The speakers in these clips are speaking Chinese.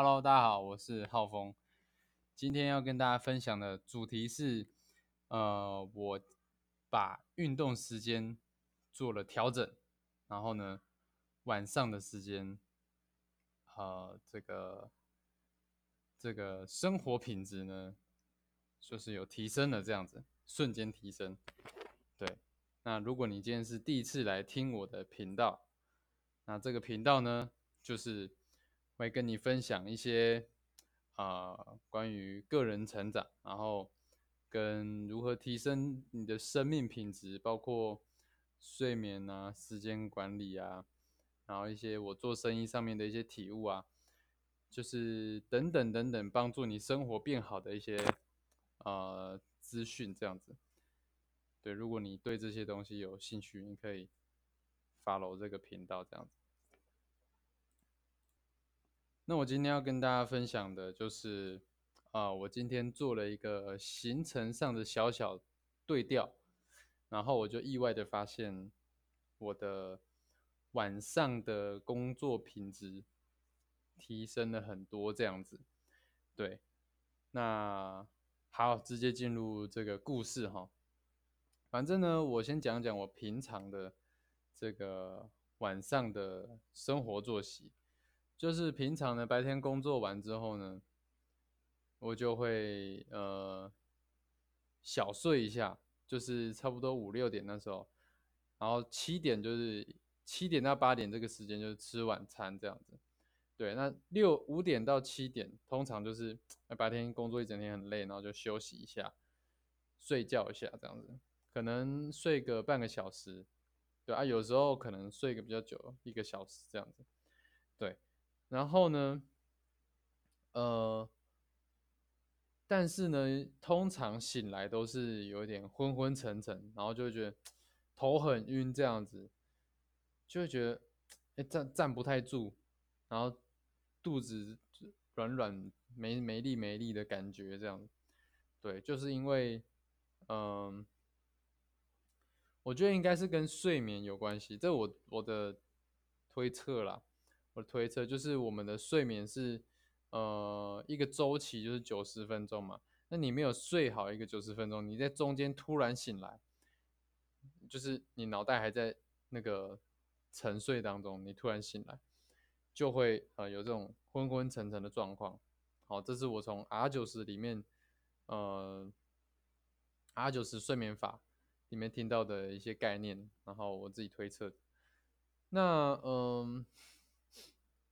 Hello，大家好，我是浩峰。今天要跟大家分享的主题是，呃，我把运动时间做了调整，然后呢，晚上的时间，呃，这个这个生活品质呢，就是有提升了，这样子，瞬间提升。对，那如果你今天是第一次来听我的频道，那这个频道呢，就是会跟你分享一些。啊，关于个人成长，然后跟如何提升你的生命品质，包括睡眠啊、时间管理啊，然后一些我做生意上面的一些体悟啊，就是等等等等，帮助你生活变好的一些呃资讯，这样子。对，如果你对这些东西有兴趣，你可以 follow 这个频道，这样子。那我今天要跟大家分享的就是，啊，我今天做了一个行程上的小小对调，然后我就意外的发现，我的晚上的工作品质提升了很多，这样子。对，那好，直接进入这个故事哈。反正呢，我先讲讲我平常的这个晚上的生活作息。就是平常呢，白天工作完之后呢，我就会呃小睡一下，就是差不多五六点那时候，然后七点就是七点到八点这个时间就是吃晚餐这样子。对，那六五点到七点通常就是白天工作一整天很累，然后就休息一下，睡觉一下这样子，可能睡个半个小时，对啊，有时候可能睡个比较久，一个小时这样子，对。然后呢，呃，但是呢，通常醒来都是有点昏昏沉沉，然后就会觉得头很晕，这样子，就会觉得哎站站不太住，然后肚子软软没没力没力的感觉，这样，对，就是因为，嗯，我觉得应该是跟睡眠有关系，这我我的推测啦。我推测就是我们的睡眠是，呃，一个周期就是九十分钟嘛。那你没有睡好一个九十分钟，你在中间突然醒来，就是你脑袋还在那个沉睡当中，你突然醒来，就会呃有这种昏昏沉沉的状况。好，这是我从 R 九十里面，呃，R 九十睡眠法里面听到的一些概念，然后我自己推测。那嗯。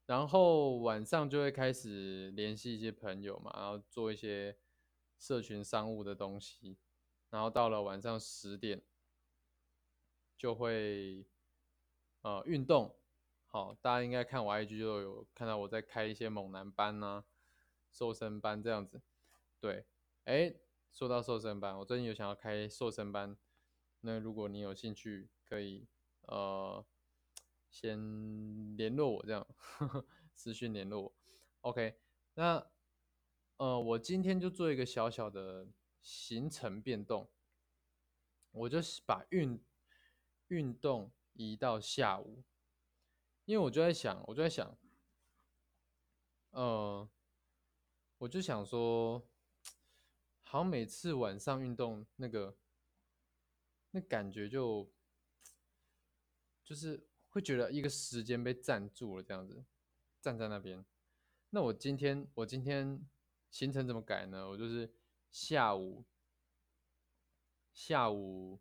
然后晚上就会开始联系一些朋友嘛，然后做一些社群商务的东西，然后到了晚上十点就会呃运动。好，大家应该看我 IG 就有看到我在开一些猛男班呐、瘦身班这样子。对，哎，说到瘦身班，我最近有想要开瘦身班，那如果你有兴趣，可以呃。先联络我这样呵呵，私讯联络我。OK，那呃，我今天就做一个小小的行程变动，我就是把运运动移到下午，因为我就在想，我就在想，呃，我就想说，好像每次晚上运动那个那感觉就就是。会觉得一个时间被占住了，这样子站在那边。那我今天我今天行程怎么改呢？我就是下午下午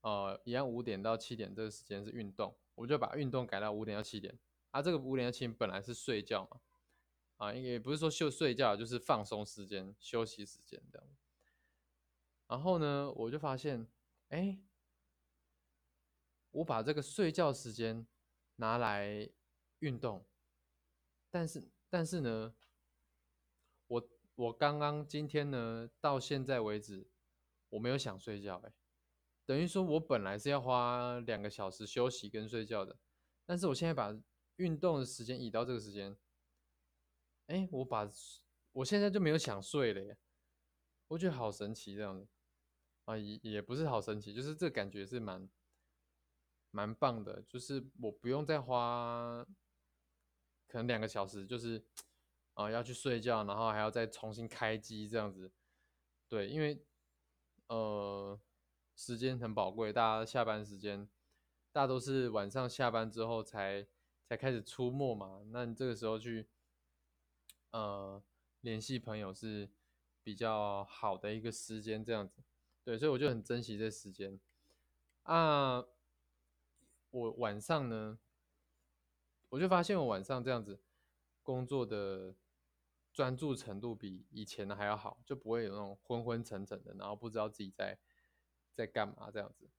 呃一样五点到七点这个时间是运动，我就把运动改到五点到七点。啊，这个五点到七点本来是睡觉嘛，啊，也不是说休睡觉，就是放松时间、休息时间这样。然后呢，我就发现，哎。我把这个睡觉时间拿来运动，但是但是呢，我我刚刚今天呢到现在为止我没有想睡觉哎，等于说我本来是要花两个小时休息跟睡觉的，但是我现在把运动的时间移到这个时间，哎，我把我现在就没有想睡了耶，我觉得好神奇这样子啊，也也不是好神奇，就是这感觉是蛮。蛮棒的，就是我不用再花可能两个小时，就是 啊要去睡觉，然后还要再重新开机这样子。对，因为呃时间很宝贵，大家下班时间，大都是晚上下班之后才才开始出没嘛。那你这个时候去呃联系朋友是比较好的一个时间，这样子。对，所以我就很珍惜这时间啊。我晚上呢，我就发现我晚上这样子工作的专注程度比以前的还要好，就不会有那种昏昏沉沉的，然后不知道自己在在干嘛这样子。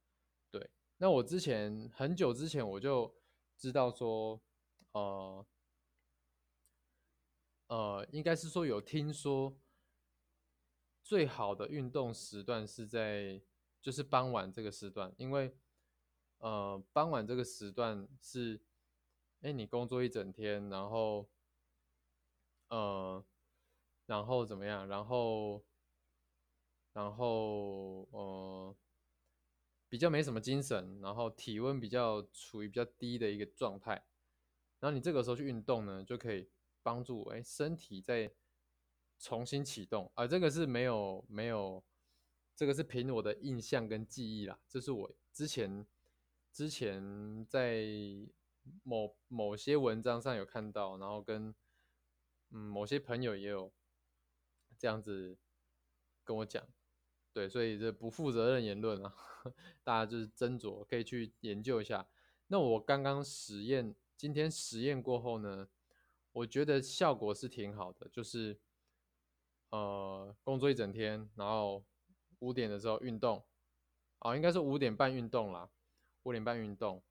对，那我之前很久之前我就知道说，呃呃，应该是说有听说最好的运动时段是在就是傍晚这个时段，因为。呃，傍晚这个时段是，哎，你工作一整天，然后，呃，然后怎么样？然后，然后，呃，比较没什么精神，然后体温比较处于比较低的一个状态，然后你这个时候去运动呢，就可以帮助哎身体再重新启动啊。这个是没有没有，这个是凭我的印象跟记忆啦，这是我之前。之前在某某些文章上有看到，然后跟嗯某些朋友也有这样子跟我讲，对，所以这不负责任言论啊，大家就是斟酌，可以去研究一下。那我刚刚实验，今天实验过后呢，我觉得效果是挺好的，就是呃工作一整天，然后五点的时候运动，啊，应该是五点半运动啦。五点半运动，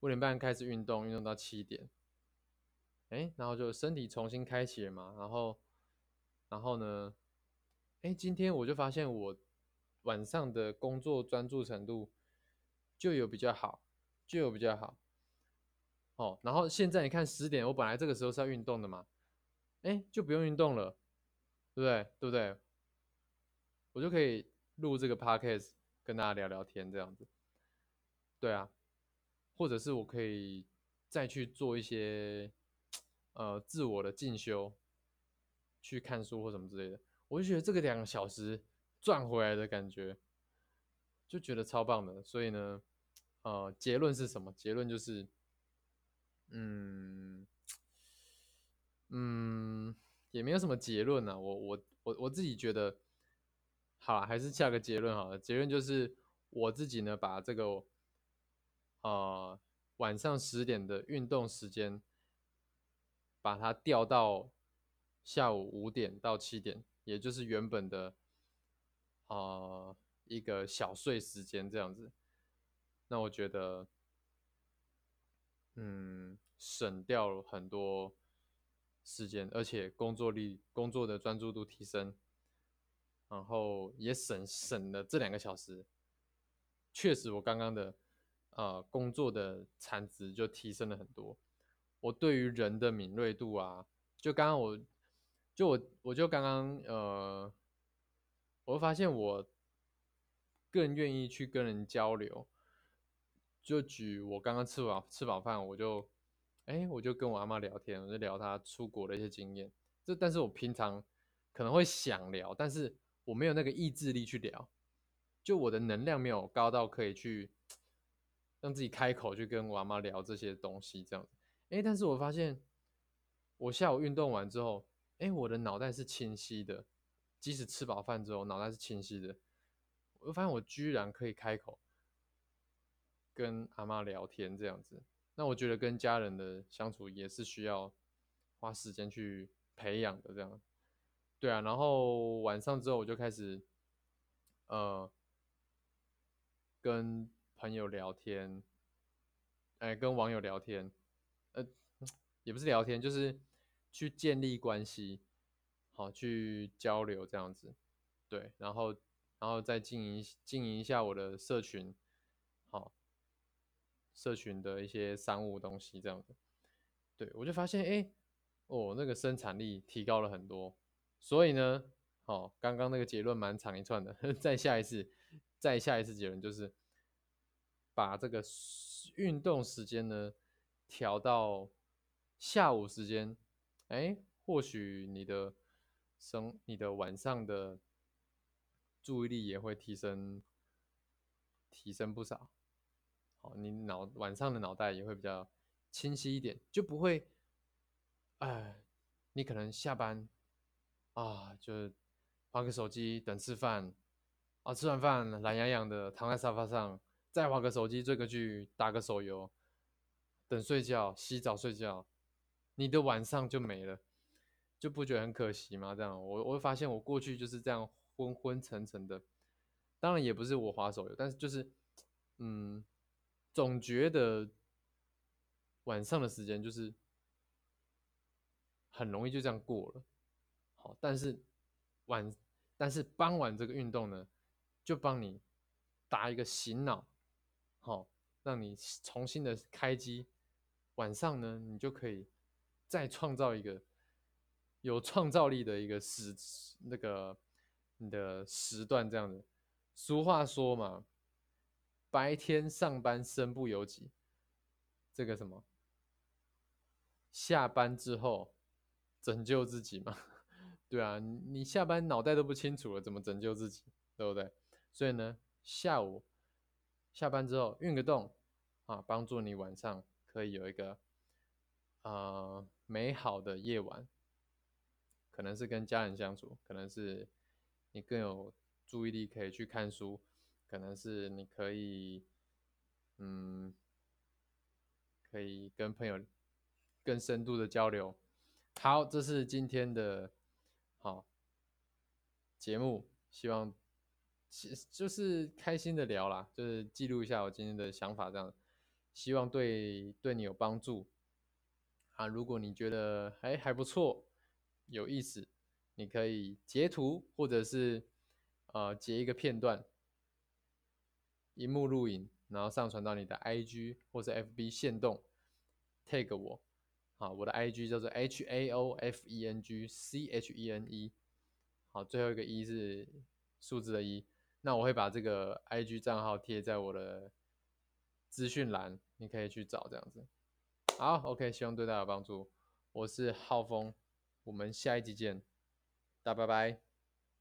五点半开始运动，运动到七点，哎，然后就身体重新开启了嘛，然后，然后呢，哎，今天我就发现我晚上的工作专注程度就有比较好，就有比较好，哦，然后现在你看十点，我本来这个时候是要运动的嘛，哎，就不用运动了，对不对？对不对？我就可以录这个 podcast 跟大家聊聊天，这样子。对啊，或者是我可以再去做一些呃自我的进修，去看书或什么之类的，我就觉得这个两个小时赚回来的感觉，就觉得超棒的。所以呢，呃，结论是什么？结论就是，嗯嗯，也没有什么结论啊。我我我我自己觉得，好，还是下个结论好了。结论就是我自己呢，把这个。呃，晚上十点的运动时间，把它调到下午五点到七点，也就是原本的啊一个小睡时间这样子。那我觉得，嗯，省掉了很多时间，而且工作力、工作的专注度提升，然后也省省了这两个小时。确实，我刚刚的。呃，工作的产值就提升了很多。我对于人的敏锐度啊，就刚刚我，就我，我就刚刚呃，我发现我更愿意去跟人交流。就举我刚刚吃饱吃饱饭，我就，哎，我就跟我阿妈聊天，我就聊她出国的一些经验。这，但是我平常可能会想聊，但是我没有那个意志力去聊，就我的能量没有高到可以去。让自己开口去跟我阿妈聊这些东西，这样子，哎，但是我发现，我下午运动完之后，哎，我的脑袋是清晰的，即使吃饱饭之后，脑袋是清晰的，我发现我居然可以开口跟阿妈聊天这样子，那我觉得跟家人的相处也是需要花时间去培养的，这样，对啊，然后晚上之后我就开始，呃，跟。朋友聊天，哎，跟网友聊天，呃，也不是聊天，就是去建立关系，好，去交流这样子，对，然后，然后再经营经营一下我的社群，好，社群的一些商务东西这样子，对我就发现，哎，哦，那个生产力提高了很多，所以呢，好，刚刚那个结论蛮长一串的，再下一次，再下一次结论就是。把这个运动时间呢调到下午时间，哎，或许你的生你的晚上的注意力也会提升提升不少。好，你脑晚上的脑袋也会比较清晰一点，就不会，哎，你可能下班啊，就是玩个手机等吃饭，啊，吃完饭懒洋洋的躺在沙发上，再划个手机追个剧，打个手游，等睡觉，洗澡睡觉，你的晚上就没了，就不觉得很可惜吗？这样，我我会发现我过去就是这样昏昏沉沉的，当然也不是我划手游，但是就是，嗯。总觉得晚上的时间就是很容易就这样过了，好，但是晚但是傍晚这个运动呢，就帮你打一个醒脑，好，让你重新的开机，晚上呢，你就可以再创造一个有创造力的一个时那个你的时段这样子。俗话说嘛。白天上班身不由己，这个什么？下班之后拯救自己嘛？对啊，你下班脑袋都不清楚了，怎么拯救自己？对不对？所以呢，下午下班之后运个动啊，帮助你晚上可以有一个呃美好的夜晚，可能是跟家人相处，可能是你更有注意力可以去看书。可能是你可以，嗯，可以跟朋友更深度的交流。好，这是今天的好节目，希望就是开心的聊啦，就是记录一下我今天的想法，这样希望对对你有帮助啊。如果你觉得还还不错，有意思，你可以截图或者是呃截一个片段。荧幕录影，然后上传到你的 IG 或者 FB 线动，tag 我，好，我的 IG 叫做 H A O F E N G C H E N E，好，最后一个一是数字的一，那我会把这个 IG 账号贴在我的资讯栏，你可以去找这样子。好，OK，希望对大家有帮助。我是浩峰，我们下一集见，大家拜拜。